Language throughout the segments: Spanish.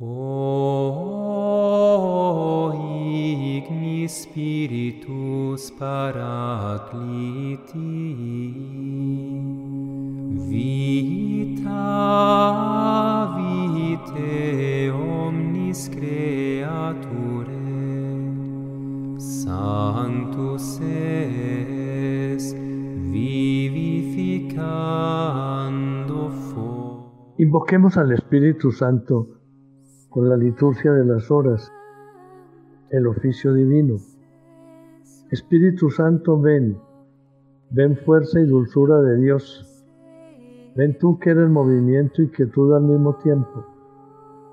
O igni Spiritus Paracliti, vita vitae omnis creature, Sanctus es vivificando fo. Invoquemos al Espíritu Santo con la liturgia de las horas, el oficio divino. Espíritu Santo, ven, ven fuerza y dulzura de Dios. Ven tú que eres movimiento y quietud al mismo tiempo.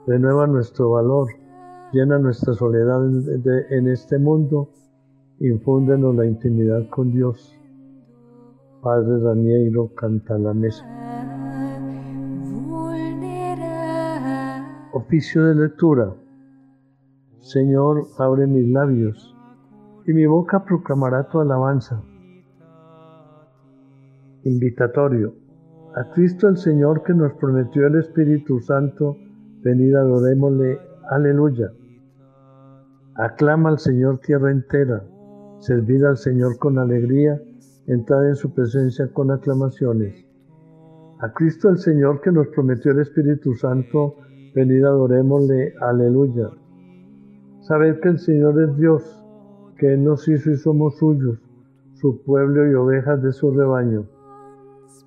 Renueva nuestro valor, llena nuestra soledad en, este mundo, infúndenos la intimidad con Dios. Padre Danielo, canta la mesa. Oficio de lectura. Señor, abre mis labios, y mi boca proclamará tu alabanza. Invitatorio. A Cristo el Señor que nos prometió el Espíritu Santo, venid adorémosle. Aleluya. Aclama al Señor tierra entera, servid al Señor con alegría, entrad en su presencia con aclamaciones. A Cristo el Señor que nos prometió el Espíritu Santo, Venid adorémosle, aleluya. Sabed que el Señor es Dios, que Él nos hizo y somos suyos, su pueblo y ovejas de su rebaño.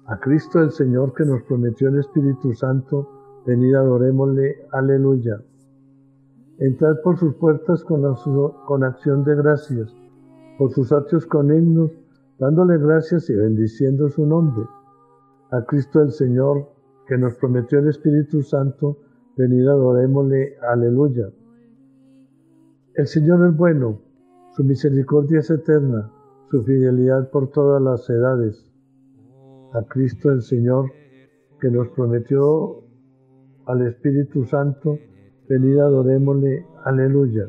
A Cristo el Señor que nos prometió el Espíritu Santo, venid adorémosle, aleluya. Entrad por sus puertas con, con acción de gracias, por sus atrios con himnos, dándole gracias y bendiciendo su nombre. A Cristo el Señor que nos prometió el Espíritu Santo, Venid adorémosle, aleluya. El Señor es bueno, su misericordia es eterna, su fidelidad por todas las edades. A Cristo el Señor, que nos prometió al Espíritu Santo, venid adorémosle, aleluya.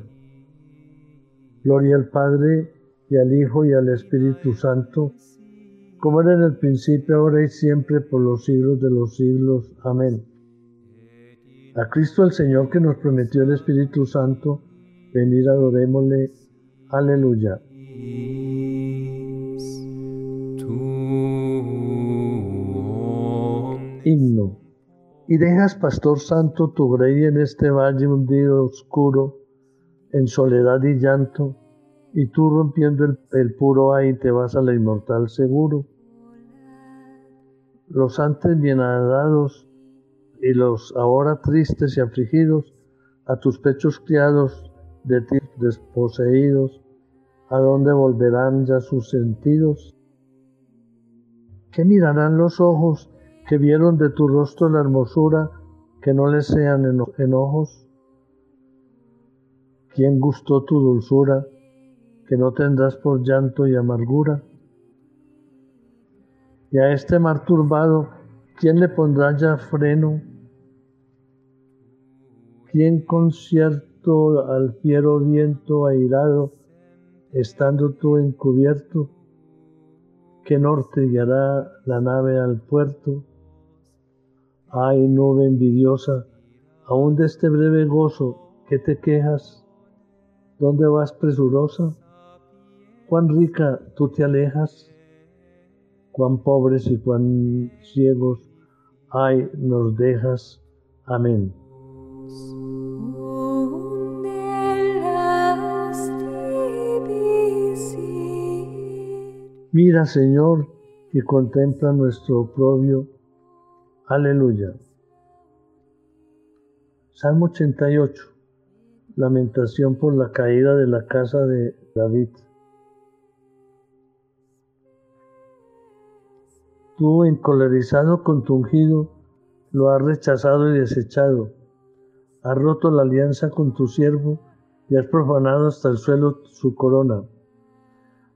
Gloria al Padre, y al Hijo, y al Espíritu Santo, como era en el principio, ahora y siempre, por los siglos de los siglos. Amén. A Cristo el Señor que nos prometió el Espíritu Santo, venir adorémosle. Aleluya. Himno. Y dejas, Pastor Santo, tu grey en este valle hundido oscuro, en soledad y llanto, y tú rompiendo el, el puro ay te vas a la inmortal seguro. Los antes bienaventurados y los ahora tristes y afligidos, a tus pechos criados de ti desposeídos, ¿a dónde volverán ya sus sentidos? ¿Qué mirarán los ojos que vieron de tu rostro la hermosura que no les sean enojos? ¿Quién gustó tu dulzura que no tendrás por llanto y amargura? Y a este mar turbado, ¿quién le pondrá ya freno? ¿Quién concierto al fiero viento airado, estando tú encubierto? ¿Qué norte guiará la nave al puerto? Ay, nube envidiosa, aún de este breve gozo, ¿qué te quejas? ¿Dónde vas presurosa? ¿Cuán rica tú te alejas? ¿Cuán pobres y cuán ciegos, ay, nos dejas? Amén. Mira, Señor, y contempla nuestro oprobio. Aleluya. Salmo 88. Lamentación por la caída de la casa de David. Tú, encolerizado con tu ungido, lo has rechazado y desechado. Has roto la alianza con tu siervo y has profanado hasta el suelo su corona.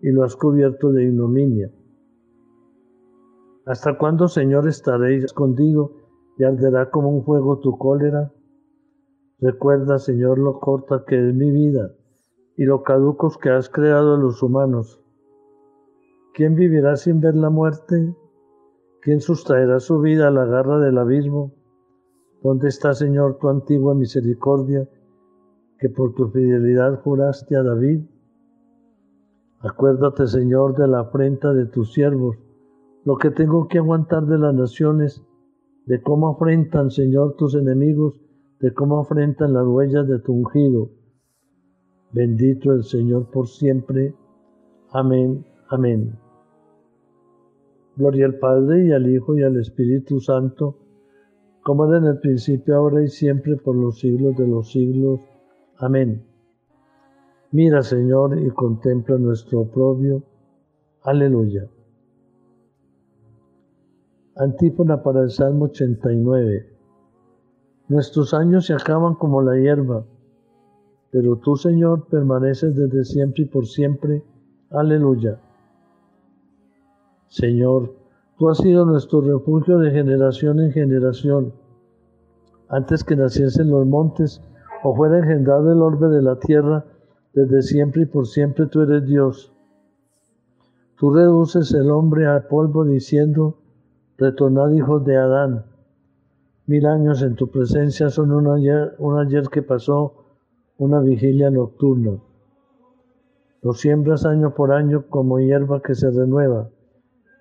y lo has cubierto de ignominia. ¿Hasta cuándo, Señor, estaréis escondido y arderá como un fuego tu cólera? Recuerda, Señor, lo corta que es mi vida y lo caducos que has creado a los humanos. ¿Quién vivirá sin ver la muerte? ¿Quién sustraerá su vida a la garra del abismo? ¿Dónde está, Señor, tu antigua misericordia que por tu fidelidad juraste a David? Acuérdate, Señor, de la afrenta de tus siervos, lo que tengo que aguantar de las naciones, de cómo afrentan, Señor, tus enemigos, de cómo afrentan las huellas de tu ungido. Bendito el Señor por siempre. Amén, amén. Gloria al Padre y al Hijo y al Espíritu Santo, como era en el principio, ahora y siempre, por los siglos de los siglos. Amén. Mira, Señor, y contempla nuestro oprobio. Aleluya. Antífona para el Salmo 89. Nuestros años se acaban como la hierba, pero tú, Señor, permaneces desde siempre y por siempre. Aleluya. Señor, tú has sido nuestro refugio de generación en generación. Antes que naciesen los montes o fuera engendrado el orbe de la tierra, desde siempre y por siempre tú eres Dios. Tú reduces el hombre a polvo diciendo, retornad hijos de Adán. Mil años en tu presencia son un ayer, un ayer que pasó, una vigilia nocturna. Lo siembras año por año como hierba que se renueva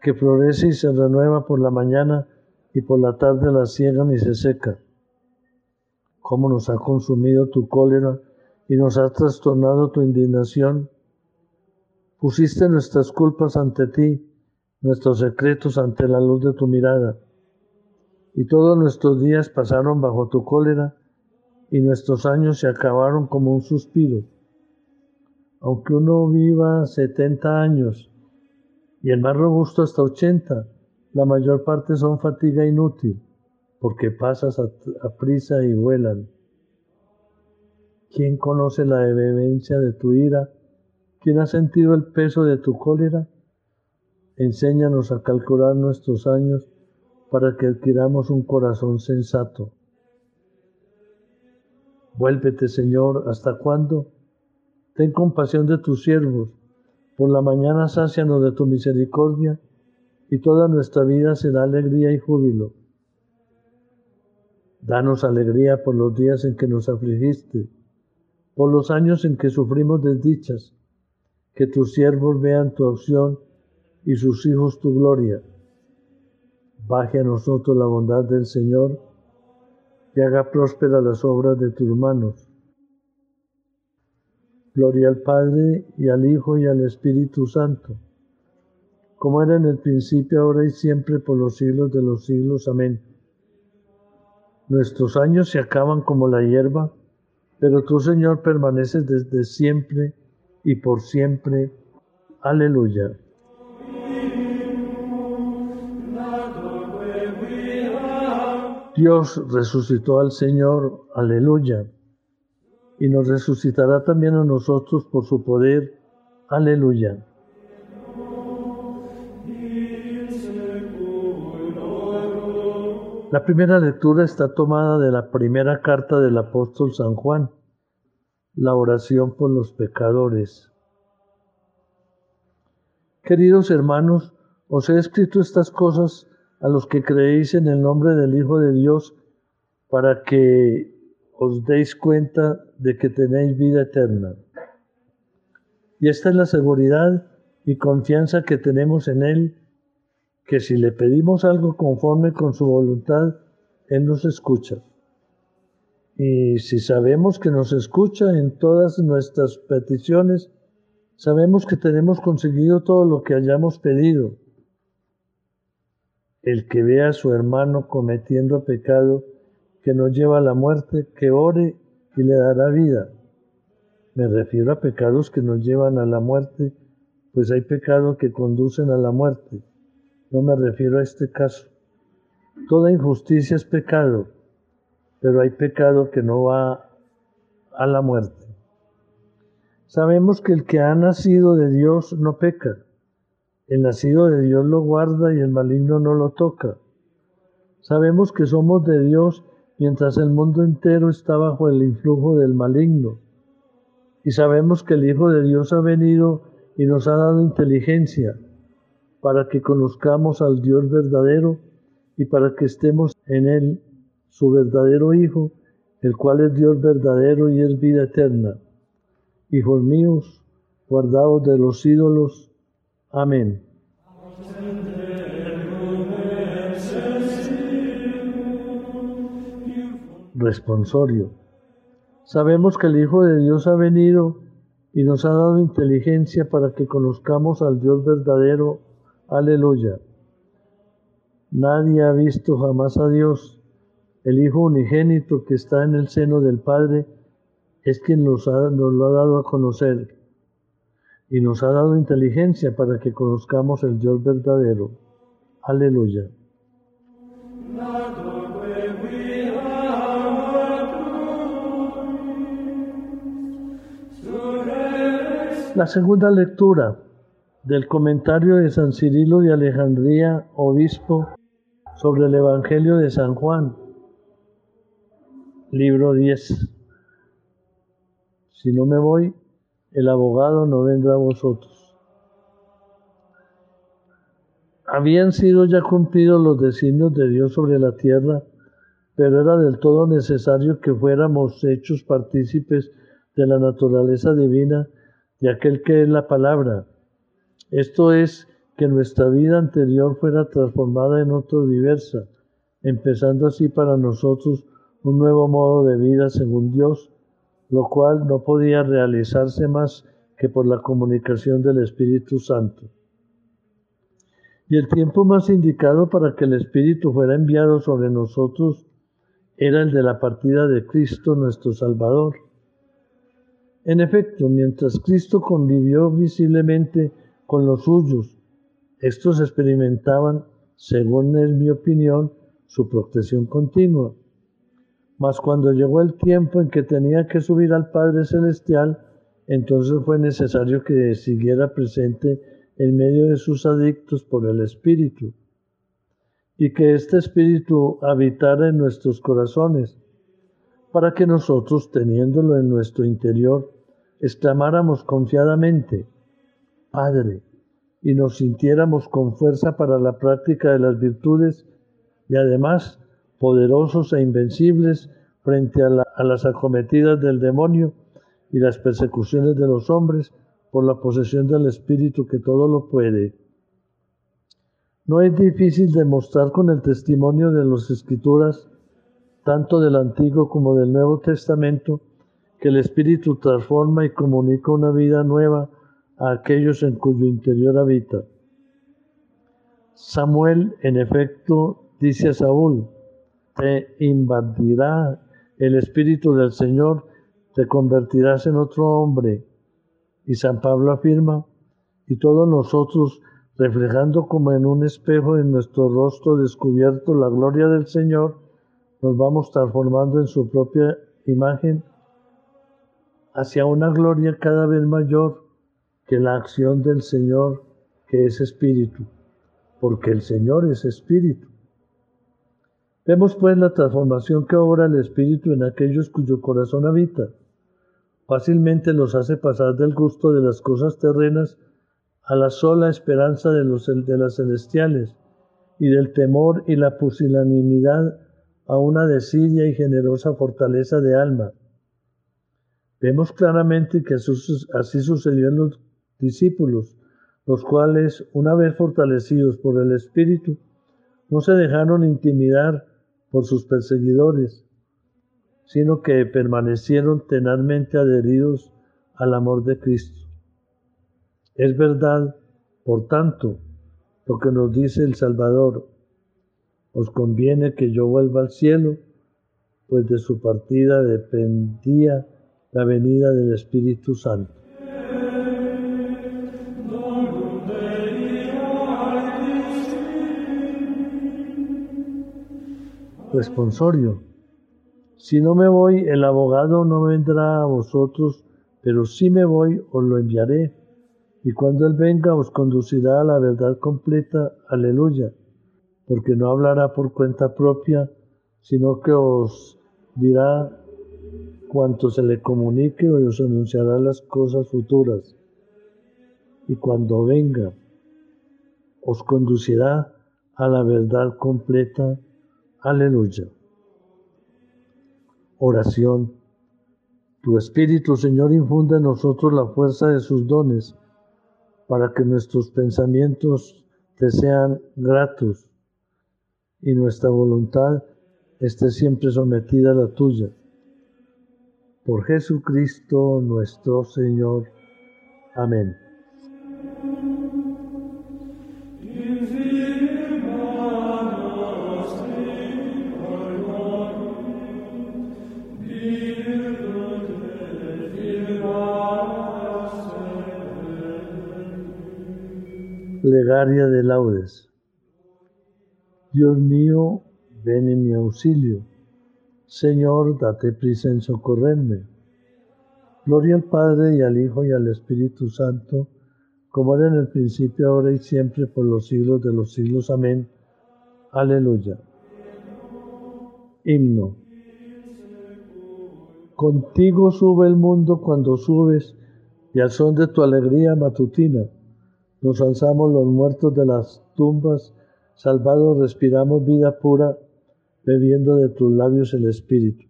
que florece y se renueva por la mañana y por la tarde la ciegan y se seca. Cómo nos ha consumido tu cólera y nos ha trastornado tu indignación. Pusiste nuestras culpas ante ti, nuestros secretos ante la luz de tu mirada. Y todos nuestros días pasaron bajo tu cólera y nuestros años se acabaron como un suspiro. Aunque uno viva setenta años, y el más robusto hasta 80. La mayor parte son fatiga inútil, porque pasas a, prisa y vuelan. ¿Quién conoce la vehemencia de tu ira? ¿Quién ha sentido el peso de tu cólera? Enséñanos a calcular nuestros años para que adquiramos un corazón sensato. Vuélvete, Señor, ¿hasta cuándo? Ten compasión de tus siervos por la mañana sácianos de tu misericordia, y toda nuestra vida será alegría y júbilo. Danos alegría por los días en que nos afligiste, por los años en que sufrimos desdichas, que tus siervos vean tu opción y sus hijos tu gloria. Baje a nosotros la bondad del Señor y haga prósperas las obras de tus manos. Gloria al Padre y al Hijo y al Espíritu Santo, como era en el principio, ahora y siempre, por los siglos de los siglos. Amén. Nuestros años se acaban como la hierba, pero tú, Señor, permaneces desde siempre y por siempre. Aleluya. Dios resucitó al Señor. Aleluya y nos resucitará también a nosotros por su poder. Aleluya. La primera lectura está tomada de la primera carta del apóstol San Juan, la oración por los pecadores. Queridos hermanos, os he escrito estas cosas a los que creéis en el nombre del Hijo de Dios, para que os deis cuenta de que tenéis vida eterna. Y esta es la seguridad y confianza que tenemos en Él, que si le pedimos algo conforme con su voluntad, Él nos escucha. Y si sabemos que nos escucha en todas nuestras peticiones, sabemos que tenemos conseguido todo lo que hayamos pedido. El que vea a su hermano cometiendo pecado, que nos lleva a la muerte, que ore y le dará vida. Me refiero a pecados que nos llevan a la muerte, pues hay pecados que conducen a la muerte. No me refiero a este caso. Toda injusticia es pecado, pero hay pecado que no va a la muerte. Sabemos que el que ha nacido de Dios no peca. El nacido de Dios lo guarda y el maligno no lo toca. Sabemos que somos de Dios mientras el mundo entero está bajo el influjo del maligno. Y sabemos que el Hijo de Dios ha venido y nos ha dado inteligencia para que conozcamos al Dios verdadero y para que estemos en Él, su verdadero Hijo, el cual es Dios verdadero y es vida eterna. Hijos míos, guardaos de los ídolos. Amén. Responsorio. Sabemos que el Hijo de Dios ha venido y nos ha dado inteligencia para que conozcamos al Dios verdadero. Aleluya. Nadie ha visto jamás a Dios. El Hijo unigénito que está en el seno del Padre es quien nos, nos lo ha dado a conocer y nos ha dado inteligencia para que conozcamos el Dios verdadero. Aleluya. La segunda lectura del comentario de San Cirilo de Alejandría, obispo, sobre el Evangelio de San Juan, libro 10. Si no me voy, el abogado no vendrá a vosotros. Habían sido ya cumplidos los designios de Dios sobre la tierra, pero era del todo necesario que fuéramos hechos partícipes de la naturaleza divina de aquel que es la palabra. Esto es, que nuestra vida anterior fuera transformada en otro diversa, empezando así para nosotros un nuevo modo de vida según Dios, lo cual no podía realizarse más que por la comunicación del Espíritu Santo. Y el tiempo más indicado para que el Espíritu fuera enviado sobre nosotros era el de la partida de Cristo nuestro Salvador en efecto, mientras Cristo convivió visiblemente con los suyos, estos experimentaban, según es mi opinión, su protección continua. Mas cuando llegó el tiempo en que tenía que subir al Padre Celestial, entonces fue necesario que siguiera presente en medio de sus adictos por el Espíritu, y que este Espíritu habitara en nuestros corazones, para que nosotros, teniéndolo en nuestro interior, exclamáramos confiadamente, Padre, y nos sintiéramos con fuerza para la práctica de las virtudes y además poderosos e invencibles frente a, a, las acometidas del demonio y las persecuciones de los hombres por la posesión del Espíritu que todo lo puede. No es difícil demostrar con el testimonio de las Escrituras, tanto del Antiguo como del Nuevo Testamento, que el Espíritu transforma y comunica una vida nueva a aquellos en cuyo interior habita. Samuel, en efecto, dice a Saúl, te invadirá el Espíritu del Señor, te convertirás en otro hombre. Y San Pablo afirma, y todos nosotros, reflejando como en un espejo en nuestro rostro descubierto la gloria del Señor, nos vamos transformando en su propia imagen hacia una gloria cada vez mayor que la acción del Señor que es espíritu, porque el Señor es espíritu. Vemos pues la transformación que obra el espíritu en aquellos cuyo corazón habita. Fácilmente los hace pasar del gusto de las cosas terrenas a la sola esperanza de, los, las celestiales y del temor y la pusilanimidad a una desidia y generosa fortaleza de alma Vemos claramente que así sucedió en los discípulos, los cuales, una vez fortalecidos por el Espíritu, no se dejaron intimidar por sus perseguidores, sino que permanecieron tenazmente adheridos al amor de Cristo. Es verdad, por tanto, lo que nos dice el Salvador, os conviene que yo vuelva al cielo, pues de su partida dependía la venida del Espíritu Santo. Responsorio. Si no me voy, el abogado no vendrá a vosotros, pero si me voy, os lo enviaré. Y cuando Él venga, os conducirá a la verdad completa. Aleluya. Porque no hablará por cuenta propia, sino que os dirá cuanto se le comunique y os anunciará las cosas futuras. Y cuando venga, os conducirá a la verdad completa. Aleluya. Oración. Tu Espíritu, Señor, infunde en nosotros la fuerza de sus dones para que nuestros pensamientos te sean gratos y nuestra voluntad esté siempre sometida a la tuya. Por Jesucristo nuestro Señor. Amén. Plegaria de laudes. Dios mío, ven en mi auxilio. Señor, date prisa en socorrerme. Gloria al Padre y al Hijo y al Espíritu Santo, como era en el principio, ahora y siempre, por los siglos de los siglos. Amén. Aleluya. Himno. Contigo sube el mundo cuando subes, y al son de tu alegría matutina nos alzamos los muertos de las tumbas, salvados respiramos vida pura, bebiendo de tus labios el Espíritu.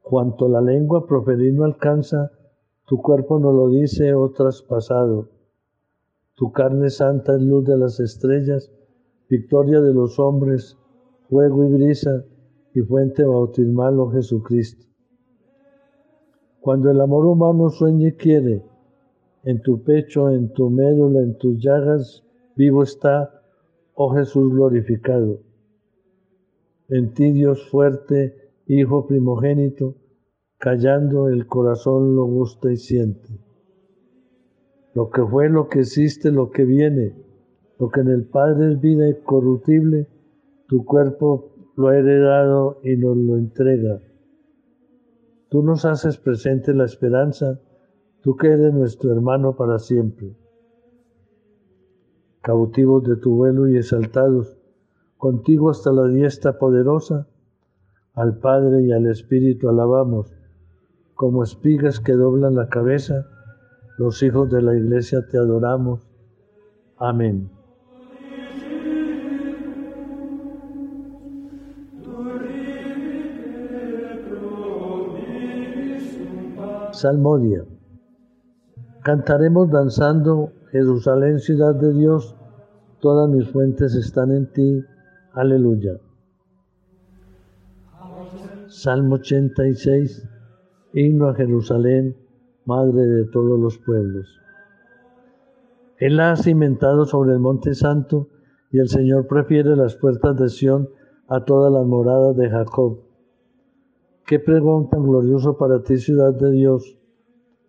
Cuanto la lengua proferir no alcanza, tu cuerpo no lo dice o traspasado. Tu carne santa es luz de las estrellas, victoria de los hombres, fuego y brisa, y fuente bautismal, oh Jesucristo. Cuando el amor humano sueña y quiere, en tu pecho, en tu médula, en tus llagas, vivo está, oh Jesús glorificado. En ti Dios fuerte, Hijo primogénito, callando el corazón lo gusta y siente. Lo que fue, lo que existe, lo que viene, lo que en el Padre es vida incorruptible, tu cuerpo lo ha heredado y nos lo entrega. Tú nos haces presente la esperanza tú que eres nuestro hermano para siempre. Cautivos de tu vuelo y exaltados, contigo hasta la diestra poderosa, al Padre y al Espíritu alabamos, como espigas que doblan la cabeza, los hijos de la iglesia te adoramos. Amén. Salmodia. Cantaremos danzando, Jerusalén, ciudad de Dios, todas mis fuentes están en ti. Aleluya. Salmo 86, himno a Jerusalén, madre de todos los pueblos. Él ha cimentado sobre el monte santo y el Señor prefiere las puertas de Sión a todas las moradas de Jacob. Qué pregón tan glorioso para ti, ciudad de Dios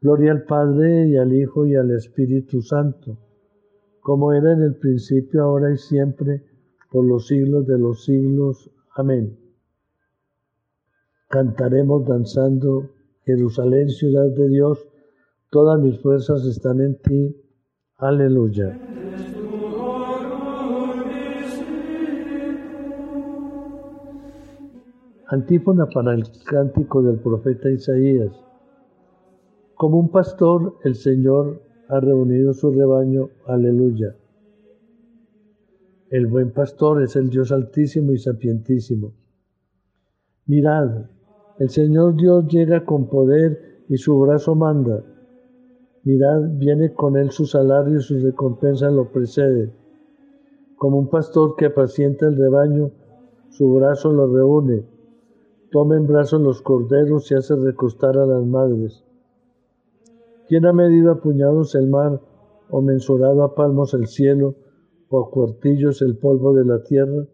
Gloria al Padre y al Hijo y al Espíritu Santo como era en el principio, ahora y siempre, por los siglos de los siglos. Amén. Cantaremos danzando, Jerusalén, ciudad de Dios, todas mis fuerzas están en ti. Aleluya. Antífona para el cántico del profeta Isaías. Como un pastor, el Señor ha reunido su rebaño. Aleluya. El buen pastor es el Dios altísimo y sapientísimo. Mirad, el Señor Dios llega con poder y su brazo manda. Mirad, viene con él su salario y su recompensa lo precede. Como un pastor que apacienta el rebaño, su brazo lo reúne. toma en brazos los corderos y hace recostar a las madres. ¿Quién ha medido a puñados el mar, o mensurado a palmos el cielo, o a cuartillos el polvo de la tierra?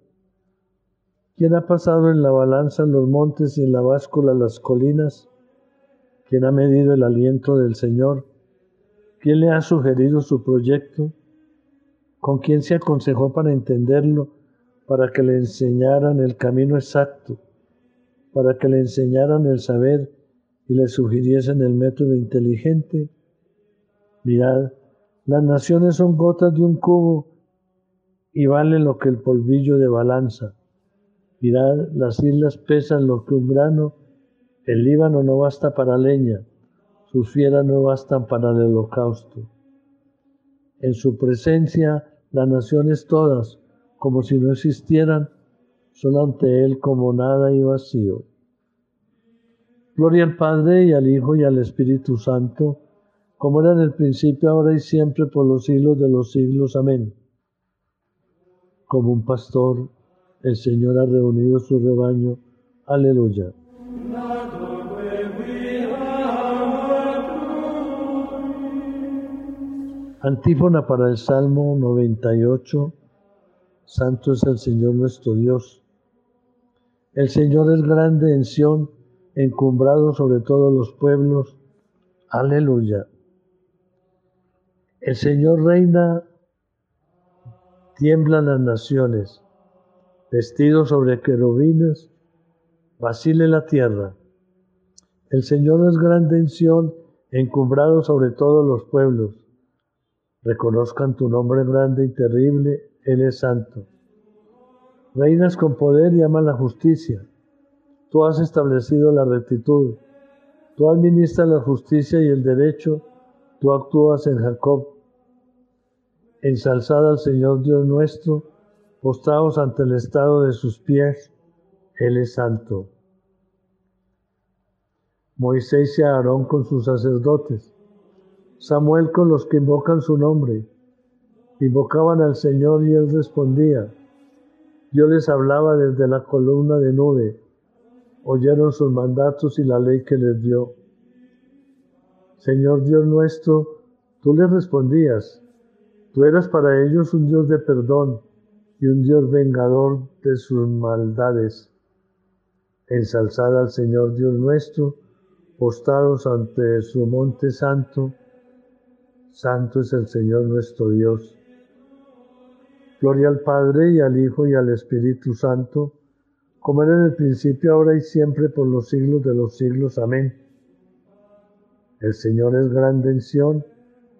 ¿Quién ha pasado en la balanza los montes y en la báscula las colinas? ¿Quién ha medido el aliento del Señor? ¿Quién le ha sugerido su proyecto? ¿Con quién se aconsejó para entenderlo, para que le enseñaran el camino exacto, para que le enseñaran el saber y le sugiriesen el método inteligente? Mirad, las naciones son gotas de un cubo y valen lo que el polvillo de balanza. Mirad, las islas pesan lo que un grano, el Líbano no basta para leña, sus fieras no bastan para el holocausto. En su presencia las naciones todas, como si no existieran, son ante Él como nada y vacío. Gloria al Padre y al Hijo y al Espíritu Santo, como era en el principio, ahora y siempre, por los siglos de los siglos. Amén. Como un pastor, el Señor ha reunido su rebaño. Aleluya. Antífona para el Salmo 98. Santo es el Señor nuestro Dios. El Señor es grande en Sión, encumbrado sobre todos los pueblos. Aleluya. El Señor reina, tiemblan las naciones, vestido sobre querubines, vacile la tierra. El Señor es grande en Sión, encumbrado sobre todos los pueblos. Reconozcan tu nombre grande y terrible, Él es santo. Reinas con poder y amas la justicia. Tú has establecido la rectitud. Tú administras la justicia y el derecho. Tú actúas en Jacob. Ensalzad al Señor Dios nuestro, postrados ante el estado de sus pies. Él es santo. Moisés y Aarón con sus sacerdotes Samuel con los que invocan su nombre. Invocaban al Señor y Él respondía. Yo les hablaba desde la columna de nube. Oyeron sus mandatos y la ley que les dio. Señor Dios nuestro, tú les respondías. Tú eras para ellos un Dios de perdón y un Dios vengador de sus maldades. Ensalzad al Señor Dios nuestro, postados ante su monte santo Santo es el Señor nuestro Dios. Gloria al Padre y al Hijo y al Espíritu Santo, como era en el principio, ahora y siempre, por los siglos de los siglos. Amén. El Señor es grande en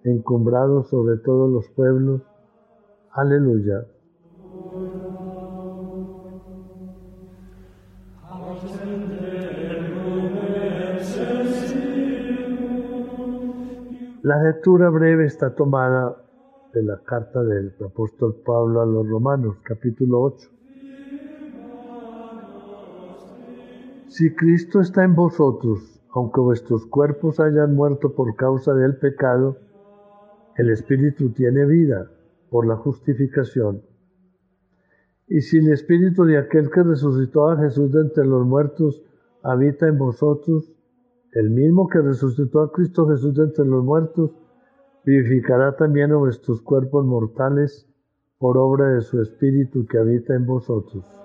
encumbrado sobre todos los pueblos. Aleluya. La lectura breve está tomada de la carta del apóstol Pablo a los Romanos, capítulo 8. Si Cristo está en vosotros, aunque vuestros cuerpos hayan muerto por causa del pecado, el Espíritu tiene vida por la justificación. Y si el Espíritu de aquel que resucitó a Jesús de entre los muertos habita en vosotros, el mismo que resucitó a Cristo Jesús de entre los muertos, vivificará también a vuestros cuerpos mortales por obra de su Espíritu que habita en vosotros.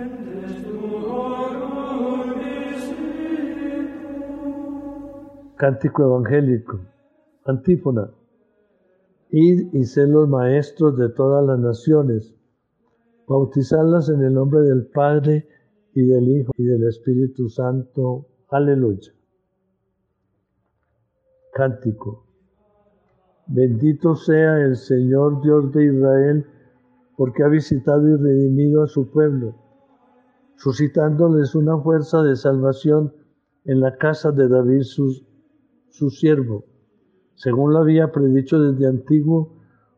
Cántico evangélico. Antífona. Id y sed los maestros de todas las naciones. Bautizadlas en el nombre del Padre y del Hijo y del Espíritu Santo. Aleluya. Cántico. Bendito sea el Señor Dios de Israel, porque ha visitado y redimido a su pueblo, suscitándoles una fuerza de salvación en la casa de David su, su siervo, según lo había predicho desde antiguo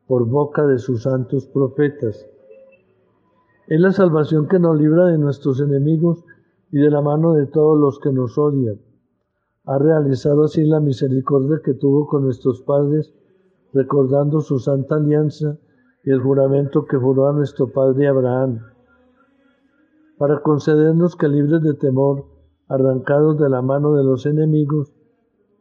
por boca de sus santos profetas. Es la salvación que nos libra de nuestros enemigos y de la mano de todos los que nos odian. Ha realizado así la misericordia que tuvo con nuestros padres, recordando su santa alianza y el juramento que juró a nuestro padre Abraham, para concedernos que libres de temor, arrancados de la mano de los enemigos,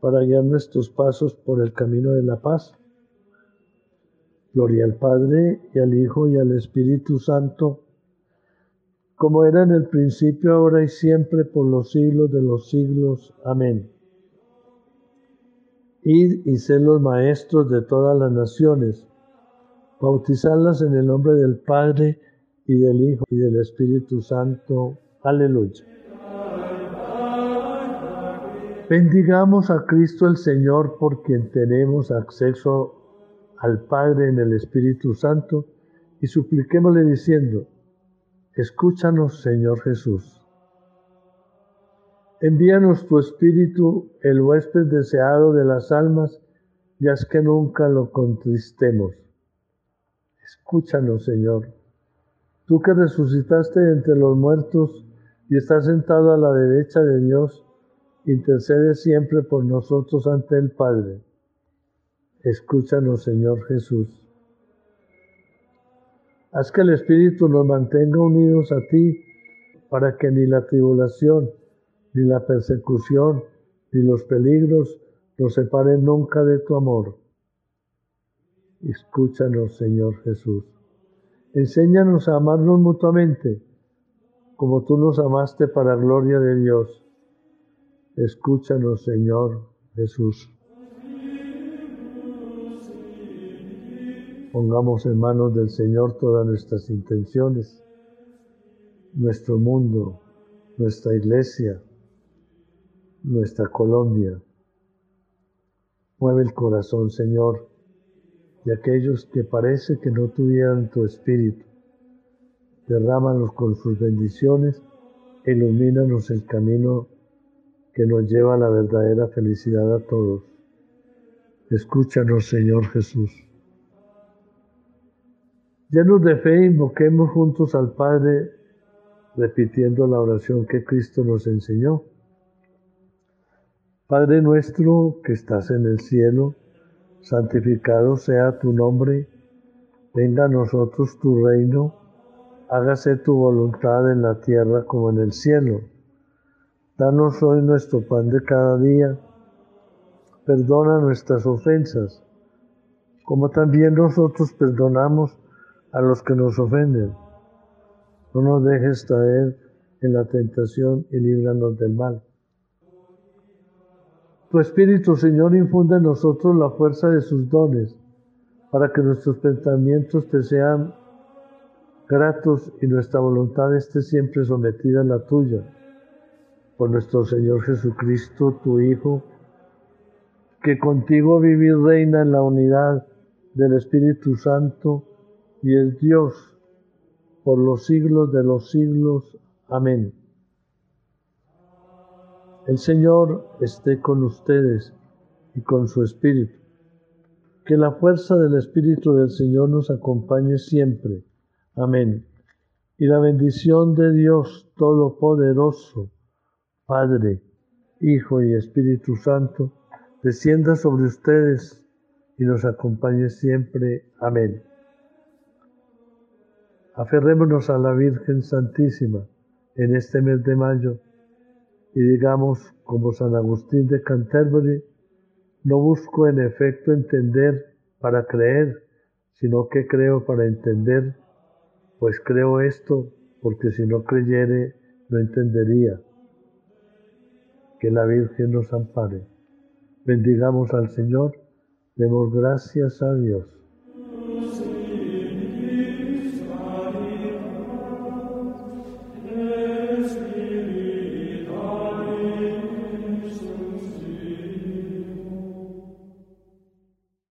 para guiar nuestros pasos por el camino de la paz. Gloria al Padre y al Hijo y al Espíritu Santo, como era en el principio, ahora y siempre, por los siglos de los siglos. Amén. Id y sed los maestros de todas las naciones, bautizadlas en el nombre del Padre y del Hijo y del Espíritu Santo. Aleluya. Bendigamos a Cristo el Señor por quien tenemos acceso al Padre en el Espíritu Santo y supliquémosle diciendo, escúchanos Señor Jesús. Envíanos tu Espíritu, el huésped deseado de las almas, y haz que nunca lo contristemos. Escúchanos Señor. Tú que resucitaste entre los muertos y estás sentado a la derecha de Dios, intercede siempre por nosotros ante el Padre. Escúchanos, Señor Jesús. Haz que el Espíritu nos mantenga unidos a ti para que ni la tribulación, ni la persecución, ni los peligros nos separen nunca de tu amor. Escúchanos, Señor Jesús. Enséñanos a amarnos mutuamente, como tú nos amaste para gloria de Dios. Escúchanos, Señor Jesús. Pongamos en manos del Señor todas nuestras intenciones, nuestro mundo, nuestra iglesia, nuestra Colombia. Mueve el corazón, Señor, de aquellos que parece que no tuvieran tu espíritu. Derrámanos con sus bendiciones, ilumínanos el camino que nos lleva a la verdadera felicidad a todos. Escúchanos, Señor Jesús. Llenos de fe, invoquemos juntos al Padre, repitiendo la oración que Cristo nos enseñó. Padre nuestro que estás en el cielo, santificado sea tu nombre, venga a nosotros tu reino, hágase tu voluntad en la tierra como en el cielo. Danos hoy nuestro pan de cada día. Perdona nuestras ofensas, como también nosotros perdonamos a los que nos ofenden. No nos dejes caer en la tentación y líbranos del mal. Tu Espíritu, Señor, infunde en nosotros la fuerza de sus dones, para que nuestros pensamientos te sean gratos y nuestra voluntad esté siempre sometida a la tuya por nuestro Señor Jesucristo, tu Hijo, que contigo vive y reina en la unidad del Espíritu Santo y es Dios por los siglos de los siglos. Amén. El Señor esté con ustedes y con su Espíritu. Que la fuerza del Espíritu del Señor nos acompañe siempre. Amén. Y la bendición de Dios Todopoderoso, Padre, Hijo y Espíritu Santo, descienda sobre ustedes y nos acompañe siempre. Amén. Aferrémonos a la Virgen Santísima en este mes de mayo y digamos como San Agustín de Canterbury, no busco en efecto entender para creer, sino que creo para entender, pues creo esto, porque si no creyere, no entendería que la Virgen nos ampare. Bendigamos al Señor, demos gracias a Dios.